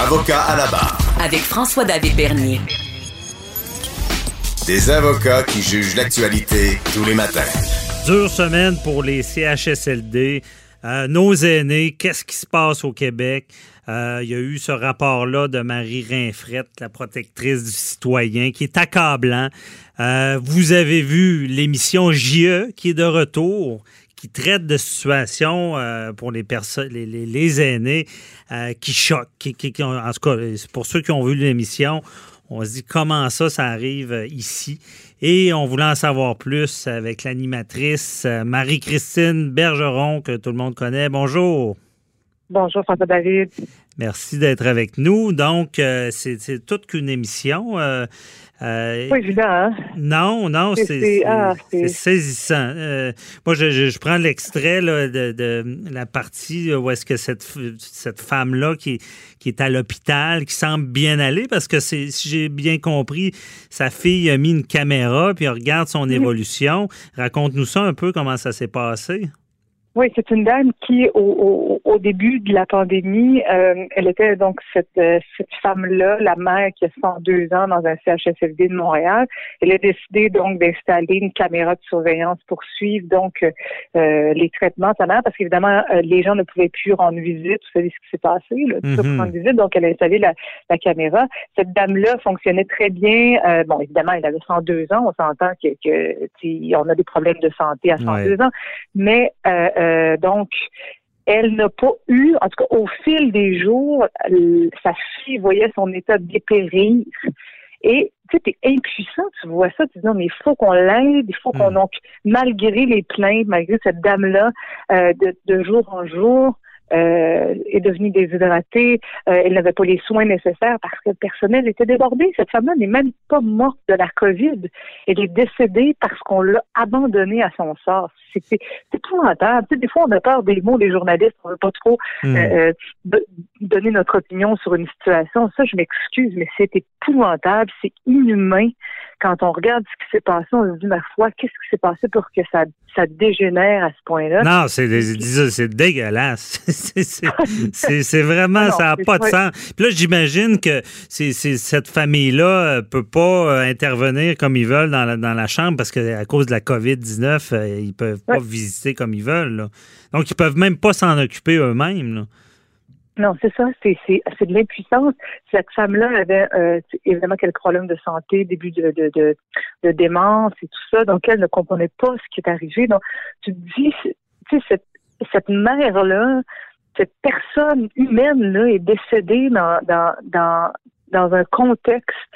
Avocat à la barre. Avec François-David Bernier. Des avocats qui jugent l'actualité tous les matins. Dure semaine pour les CHSLD. Euh, nos aînés, qu'est-ce qui se passe au Québec? Euh, il y a eu ce rapport-là de Marie Rinfrette, la protectrice du citoyen, qui est accablant. Euh, vous avez vu l'émission JE qui est de retour, qui traite de situations pour les personnes, les, aînés, qui choquent. Qui, en tout cas, pour ceux qui ont vu l'émission, on se dit comment ça, ça arrive ici? Et on voulait en savoir plus avec l'animatrice Marie-Christine Bergeron, que tout le monde connaît. Bonjour. Bonjour, François David. Merci d'être avec nous. Donc, euh, c'est toute qu'une émission. Euh, euh, pas évident, hein? Non, non, c'est ah, saisissant. Euh, moi, je, je, prends l'extrait de, de, la partie où est-ce que cette, cette femme-là qui, qui est à l'hôpital, qui semble bien aller, parce que si j'ai bien compris, sa fille a mis une caméra, puis regarde son évolution. Raconte-nous ça un peu, comment ça s'est passé. Oui, c'est une dame qui, au, au, début de la pandémie, euh, elle était donc cette, euh, cette femme-là, la mère qui a 102 ans dans un CHSLD de Montréal. Elle a décidé donc d'installer une caméra de surveillance pour suivre donc euh, les traitements de sa mère, parce qu'évidemment, les gens ne pouvaient plus rendre visite. Vous savez ce qui s'est passé, là, mm rendre visite. Donc, elle a installé la, la caméra. Cette dame-là fonctionnait très bien. bon, évidemment, elle avait 102 ans. On s'entend que, que on a des problèmes de santé à 102 ans, mais euh, donc, elle n'a pas eu, en tout cas au fil des jours, sa fille voyait son état dépérir. Et tu sais, es impuissant, tu vois ça, tu dis non, mais il faut qu'on l'aide, il faut qu'on, hmm. donc, malgré les plaintes, malgré cette dame-là, euh, de, de jour en jour, euh, est devenue déshydratée, euh, elle n'avait pas les soins nécessaires parce que le personnel était débordé. Cette femme-là n'est même pas morte de la COVID. Elle est décédée parce qu'on l'a abandonnée à son sort. C'est épouvantable. Tu sais, des fois, on a peur des mots des journalistes. On ne veut pas trop hmm. euh, donner notre opinion sur une situation. Ça, je m'excuse, mais c'est épouvantable. C'est inhumain. Quand on regarde ce qui s'est passé, on se dit, ma foi, qu'est-ce qui s'est passé pour que ça, ça dégénère à ce point-là? Non, c'est dégueulasse. c'est vraiment, ça n'a pas de sens. Puis là, j'imagine que cette famille-là ne euh, peut pas euh, intervenir comme ils veulent dans la, dans la chambre parce qu'à cause de la COVID-19, euh, ils peuvent pas visiter comme ils veulent. Donc, ils peuvent même pas s'en occuper eux-mêmes. Non, c'est ça, c'est de l'impuissance. Cette femme-là avait évidemment quelques problèmes de santé, début de, de, de, démence et tout ça, donc elle ne comprenait pas ce qui est arrivé. Donc, tu te dis, tu sais, cette, cette mère-là, cette personne humaine-là est décédée dans, dans, dans, dans un contexte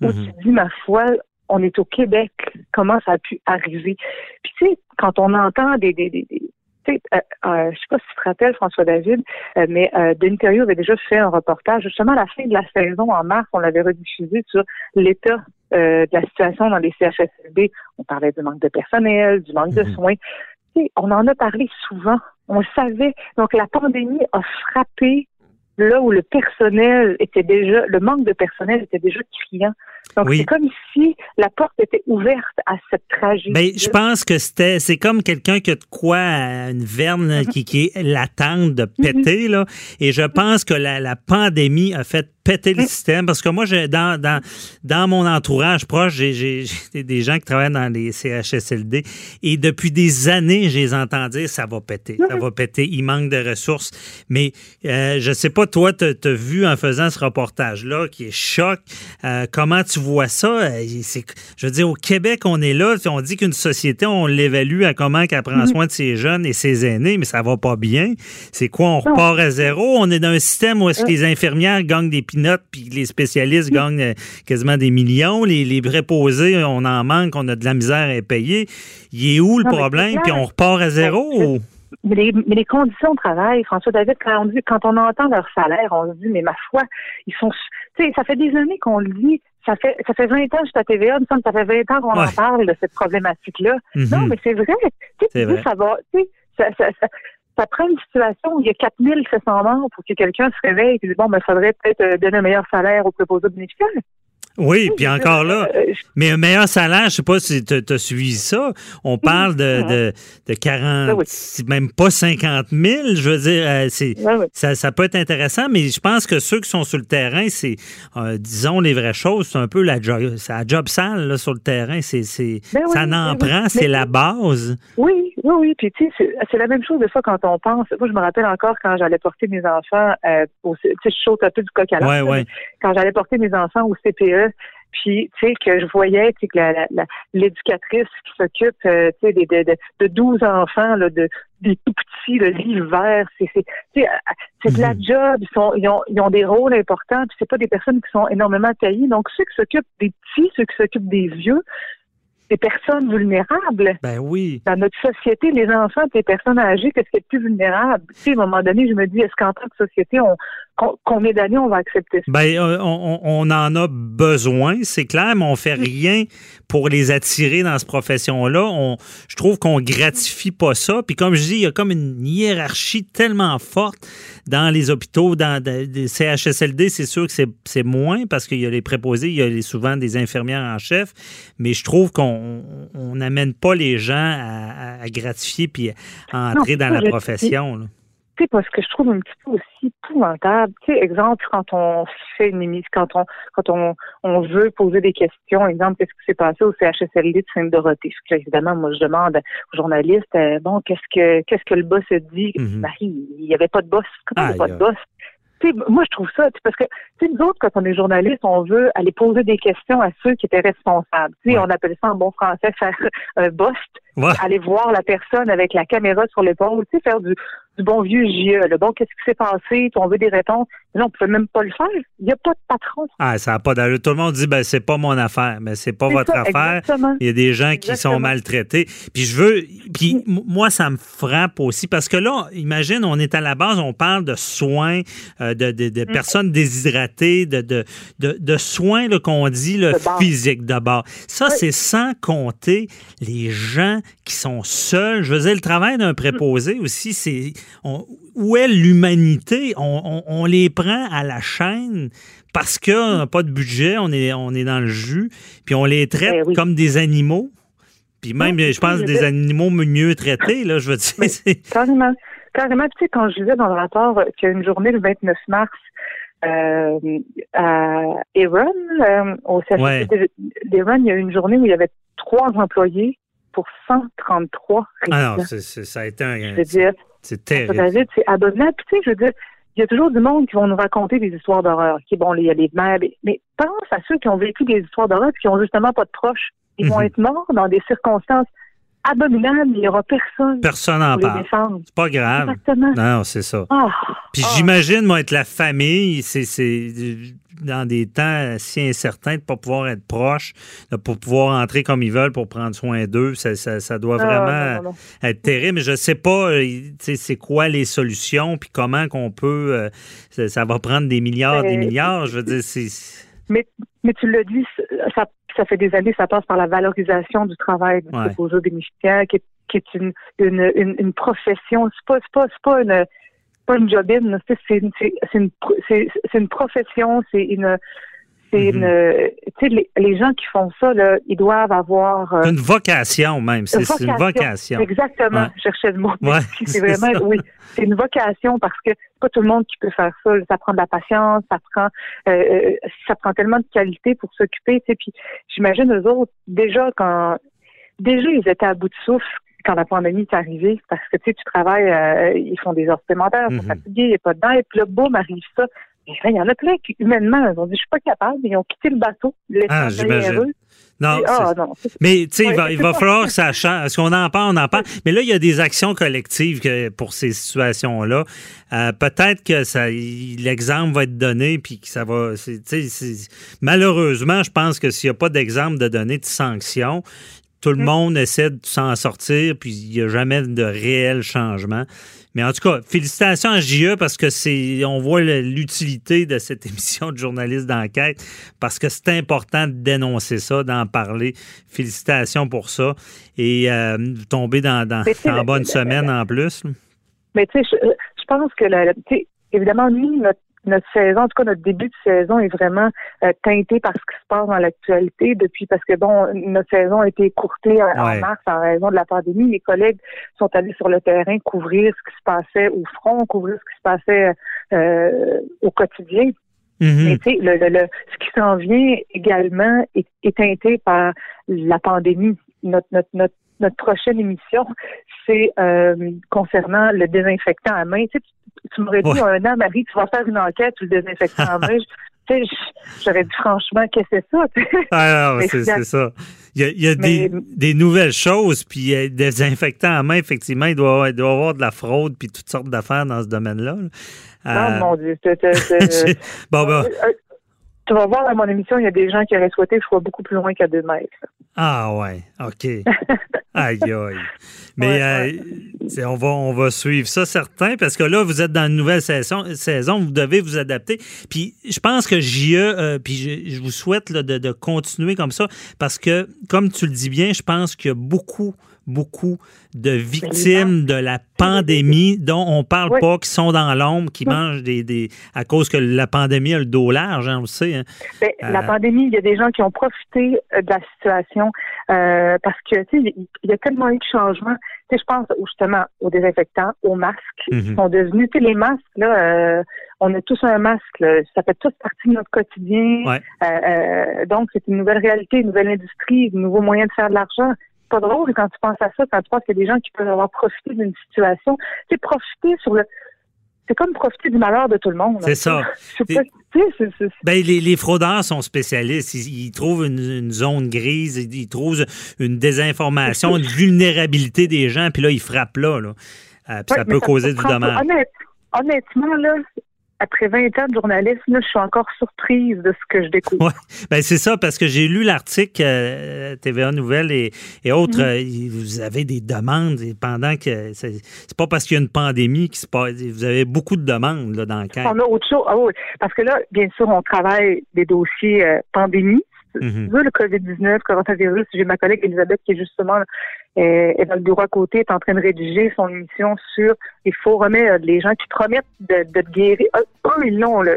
où mhm. tu dis, ma foi, on est au Québec, comment ça a pu arriver? Puis tu sais, quand on entend des, des, des, tu sais, euh, euh, je sais pas si tu te rappelles, François David, euh, mais euh, Denis avait déjà fait un reportage, justement à la fin de la saison, en mars, on l'avait rediffusé sur l'état de la situation dans les CHSLD. On parlait du manque de personnel, du manque de mhm. soins on en a parlé souvent. On le savait. Donc, la pandémie a frappé là où le personnel était déjà, le manque de personnel était déjà criant. Donc, c'est comme si la porte était ouverte à cette tragédie. Ben, je pense que c'était, c'est comme quelqu'un qui a de quoi, une verne mm-hmm. qui, qui est latente de péter, là. Et je pense que la, la pandémie a fait péter le système parce que moi, dans, dans, dans mon entourage proche, j'ai des gens qui travaillent dans les CHSLD et depuis des années, je les entends dire ça va péter, ça va péter, il manque de ressources. Mais euh, je sais pas, toi, tu as, vu en faisant ce reportage-là qui est choc, euh, comment tu vois ça? Euh, je veux dire, au Québec, on est là, on dit qu'une société, on l'évalue à comment qu'elle prend mm-hmm. soin de ses jeunes et ses aînés, mais ça va pas bien. C'est quoi, on repart à zéro? On est dans un système où est-ce que les infirmières gagnent des notes, puis les spécialistes gagnent euh, quasiment des millions. Les, les préposés, on en manque, on a de la misère à payer. Il est où le problème? Puis on repart à zéro? Mais les, mais les, conditions de travail, François David, quand on, dit, quand on entend leur salaire, on se dit, mais ma foi, ils sont. Tu sais, ça fait des années qu'on le dit. Ça fait, ça fait 20 ans que je suis à TVA, ça fait 20 ans qu'on en parle de cette problématique-là. Non, mais c'est vrai. Tu sais, ça va. Tu sais, ça, ça, ça, ça prend une situation où il y a 4700 morts pour que quelqu'un se réveille et dise bon, ben, il faudrait peut-être euh, donner un meilleur salaire aux proposés bénéficiaires. Oui, puis encore là, euh, mais un meilleur salaire, je sais pas si tu as suivi ça. On parle de, de, de 40, même pas 50 000. Je veux dire, euh, c'est, ça, ça, peut être intéressant, mais je pense que ceux qui sont sur le terrain, c'est, euh, disons les vraies choses, c'est un peu la job, la job sale là, sur le terrain. C'est, c'est, ben ça n'en ben prend, c'est la base. Oui, oui, oui. Puis tu sais, c'est, la même chose des fois quand on pense. Moi, je me rappelle encore quand j'allais porter mes enfants, au, tu sais, je saute un peu du coq à l'âne. Quand j'allais porter mes enfants au CPE, puis, tu sais, que je voyais que l'éducatrice qui s'occupe, euh, tu sais, de, de, de 12 enfants, là, de, des tout petits, l'hiver, c'est c'est de la mhm. job, ils, sont, ils, ont, ils ont des rôles importants, puis c'est pas des personnes qui sont énormément taillées. Donc, ceux qui s'occupent des petits, ceux qui s'occupent des vieux, des personnes vulnérables. Ben oui. Dans notre société, les enfants, les personnes âgées, qu'est-ce qui est plus vulnérable? Tu sais, à un moment donné, je me dis, est-ce qu'en tant que société, on, combien d'années on va accepter ça? Ben, euh, on, on, en a besoin, c'est clair, mais on fait rien pour les attirer dans cette profession-là. On, je trouve qu'on gratifie pas ça. Puis comme je dis, il y a comme une hiérarchie tellement forte dans les hôpitaux, dans les CHSLD, c'est sûr que c'est moins parce qu'il y a les préposés, il y a souvent des infirmières en chef, mais je trouve qu'on n'amène pas les gens à, gratifier puis à entrer dans la profession. Là sais, parce que je trouve un petit peu aussi épouvantable. Tu sais, exemple, quand on fait une émission, quand on quand on, on veut poser des questions, exemple, qu'est-ce qui s'est passé au CHSLD de Sainte-Dorothée? évidemment, moi, je demande aux journalistes, euh, bon, qu'est-ce que qu'est-ce que le boss a dit? Mm il n'y avait pas de boss. Comment il n'y a pas de boss? moi, je trouve ça, parce que nous autres, quand on est journaliste, on veut aller poser des questions à ceux qui étaient responsables. sais, On appelle ça en bon français faire un aller voir la personne avec la caméra sur l'épaule, faire du, du bon vieux JE. Le bon, qu'est-ce qui s'est passé? On veut des réponses. Mais non, on ne peut même pas le faire. Il n'y a pas de patron. Ah, ça n'a pas d'allure. Tout le monde dit, ben, c'est pas mon affaire. Mais c'est pas votre affaire. Il y a des gens qui sont maltraités. Puis je veux, puis moi, ça me frappe aussi parce que là, imagine, on est à la base, on parle de soins, euh, de, de, de, mm. personnes déshydratées, de, de, de, soins qu'on dit le physique d'abord. Ça, c'est sans compter les gens qui sont seuls. Je veux dire, le travail d'un préposé aussi, c'est où est l'humanité? On, les prend à la chaîne parce qu'on n'a pas de budget, on est, on est dans le jus, puis on les traite ben comme des animaux. Puis même, je pense, des animaux mieux traités, là, je veux dire. carrément. Carrément, tu sais, quand je disais dans le rapport qu'il y a une journée le 29 mars euh, à Eron, euh, au service d'Eron, il y a eu une journée où il y avait trois employés pour 133 résidents. Ah ça a été un... Je veux dire, c'est terrible. C'est abominable. tu sais, je veux dire, il y a toujours du monde qui vont nous raconter des histoires d'horreur. Qui, bon, il y a les mères, mais pense à ceux qui ont vécu des histoires d'horreur et qui ont justement pas de proches. Ils vont mhm. être morts dans des circonstances abominable, il n'y aura personne. Personne n'en parle. C'est pas grave. Exactement. Non, c'est ça. Ah. Puis ah. j'imagine, moi, être la famille, c'est dans des temps si incertains de ne pas pouvoir être proche, de ne pas pouvoir entrer comme ils veulent pour prendre soin d'eux. Ça, ça, doit vraiment être terrible. Mais je ne sais pas euh, c'est quoi les solutions, puis comment qu'on peut. Euh, ça, va prendre des milliards, des milliards. Je veux dire, c'est. Mais, mais tu l'as dit, ça ça fait des années, ça passe par la valorisation du travail du ouais. des musiciens, qui, qui est une, une, une, une profession. C'est pas, pas, pas une pas une jobine, c'est une, une, une profession, c'est une c'est mhm. une, tu sais, les, les, gens qui font ça, là, ils doivent avoir euh, une vocation même. C'est une vocation. Exactement. Je cherchais le mot. c'est vraiment, oui, c'est une vocation parce que pas tout le monde qui peut faire ça. Ça prend de la patience, ça prend, euh, euh, ça prend tellement de qualité pour s'occuper. Tu sais, puis j'imagine eux autres déjà quand, déjà ils étaient à bout de souffle quand la pandémie est arrivée, parce que tu sais, tu travailles, ils font des heures supplémentaires, ils sont mhm. fatigués, il n'y a pas de dents, et puis là, boum, arrive ça. Il y en a plein qui, humainement, ils ont dit, je suis pas capable, ils ont quitté le bateau, ah, j'imagine. Non, ah, non. Mais tu sais, il va, il va falloir que ça change. Est-ce qu'on en parle, on en parle. Mais là, il y a des actions collectives pour ces situations-là. Euh, peut-être que ça, l'exemple va être donné, puis que ça va. malheureusement, je pense que s'il n'y a pas d'exemple de donner de sanctions, tout le mm. monde essaie de s'en sortir, puis il n'y a jamais de réel changement. Mais en tout cas, félicitations à JE parce que c'est, on voit l'utilité de cette émission de journaliste d'enquête parce que c'est important de dénoncer ça, d'en parler. Félicitations pour ça et euh, tomber dans, dans en bonne semaine en plus. Mais tu sais, je, pense que, la, évidemment, nous, notre saison, en tout cas notre début de saison est vraiment euh, teinté par ce qui se passe dans l'actualité depuis parce que bon, notre saison a été écourtée en, mars en raison de la pandémie. Mes collègues sont allés sur le terrain couvrir ce qui se passait au front, couvrir ce qui se passait euh, au quotidien. Mm-hmm. Mais tu sais, le, le, ce qui s'en vient également est, est teinté par la pandémie. Notre, notre, notre notre prochaine émission, c'est euh, concernant le désinfectant à main. Tu, sais, tu, m'aurais dit un an, Marie, tu vas faire une enquête sur le désinfectant à main. Tu sais, j'aurais dit franchement, qu'est-ce que c'est ça? ah c'est ça. Il y a, il y a des, des, nouvelles choses, puis des désinfectants à main, effectivement, il doit, il doit y avoir de la fraude, puis toutes sortes d'affaires dans ce domaine-là. Oh mon Dieu. bon, ben, tu vas voir à mon émission, il y a des gens qui auraient souhaité que je sois beaucoup plus loin qu'à deux mètres. Ah ouais, OK. aïe aïe. Mais euh, on va on va suivre ça certain parce que là vous êtes dans une nouvelle saison, saison vous devez vous adapter. Puis je pense que JE euh, puis je, vous souhaite de, de, continuer comme ça parce que comme tu le dis bien, je pense qu'il y a beaucoup beaucoup de victimes de la pandémie dont on parle pas, qui sont dans l'ombre, qui mangent des, des, à cause que la pandémie a le dos large, hein, on le sait. Hein. Ben, la euh, pandémie, il y a des gens qui ont profité euh, de la situation euh, parce que il y a tellement eu de changements. je pense justement aux désinfectants, aux masques qui mhm. sont devenus, les masques là. on a tous un masque, ça fait toute partie de notre quotidien. donc, c'est une nouvelle réalité, une nouvelle industrie, un nouveau moyen de faire de l'argent pas drôle quand tu penses à ça, quand tu penses qu'il y a des gens qui peuvent avoir profité d'une situation. C'est profiter sur le. C'est comme profiter du malheur de tout le monde. C'est ça. Ben, les, les, fraudeurs sont spécialistes. Ils, trouvent une, zone grise, ils, trouvent une désinformation, une vulnérabilité des gens, puis là, ils frappent là. là. Euh, puis ça peut causer du dommage. honnêtement, là, après 20 ans de journalisme, je suis encore surprise de ce que je découvre. Ouais. Ben, c'est ça, parce que j'ai lu l'article euh, TVA Nouvelles et, autres. Mm-hmm. Euh, vous avez des demandes pendant que. C'est pas parce qu'il y a une pandémie qui se passe. Vous avez beaucoup de demandes là, dans le cadre. On a autre chose. Ah oui, parce que là, bien sûr, on travaille des dossiers euh, pandémie. Mm Le COVID-19, coronavirus, j'ai ma collègue Elisabeth qui est justement euh, est dans le bureau à côté, est en train de rédiger son émission sur il faut remettre les gens qui promettent de, de te guérir. Eux, ils l'ont, la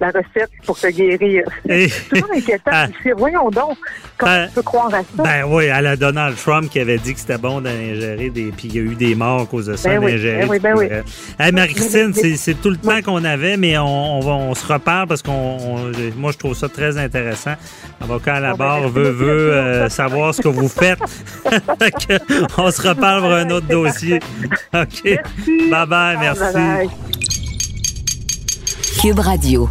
recette pour te guérir. C'est toujours inquiétant. Ah. voyons donc, comment ben, tu peux croire à ça? Ben oui, à la Donald Trump qui avait dit que c'était bon d'ingérer des... Puis il y a eu des morts à cause de ça, ben d'ingérer. Ben oui, ben oui. Marie-Christine, c'est tout le temps qu'on avait, mais on, va, on se reparle parce qu'on... Moi, je trouve ça très intéressant. Avocat à la ah, ben, barre veut, veut euh, savoir ce que vous faites. On se reparle pour un autre dossier. OK. Bye bye, merci. Cube Radio.